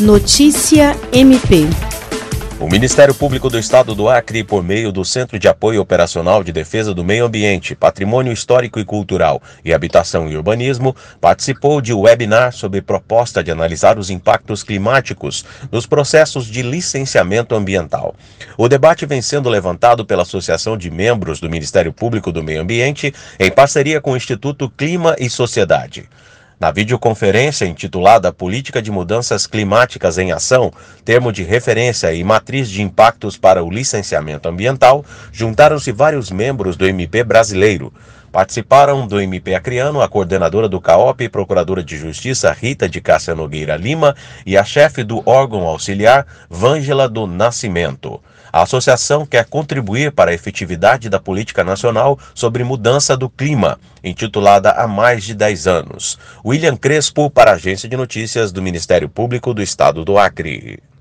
Notícia MP. O Ministério Público do Estado do Acre, por meio do Centro de Apoio Operacional de Defesa do Meio Ambiente, Patrimônio Histórico e Cultural e Habitação e Urbanismo, participou de webinar sobre proposta de analisar os impactos climáticos nos processos de licenciamento ambiental. O debate vem sendo levantado pela Associação de Membros do Ministério Público do Meio Ambiente, em parceria com o Instituto Clima e Sociedade. Na videoconferência intitulada Política de Mudanças Climáticas em Ação, termo de referência e matriz de impactos para o licenciamento ambiental, juntaram-se vários membros do MP brasileiro. Participaram do MP Acreano a coordenadora do CAOP procuradora de Justiça Rita de Cássia Nogueira Lima e a chefe do órgão auxiliar Vângela do Nascimento. A associação quer contribuir para a efetividade da política nacional sobre mudança do clima, intitulada há mais de 10 anos. William Crespo, para a Agência de Notícias do Ministério Público do Estado do Acre.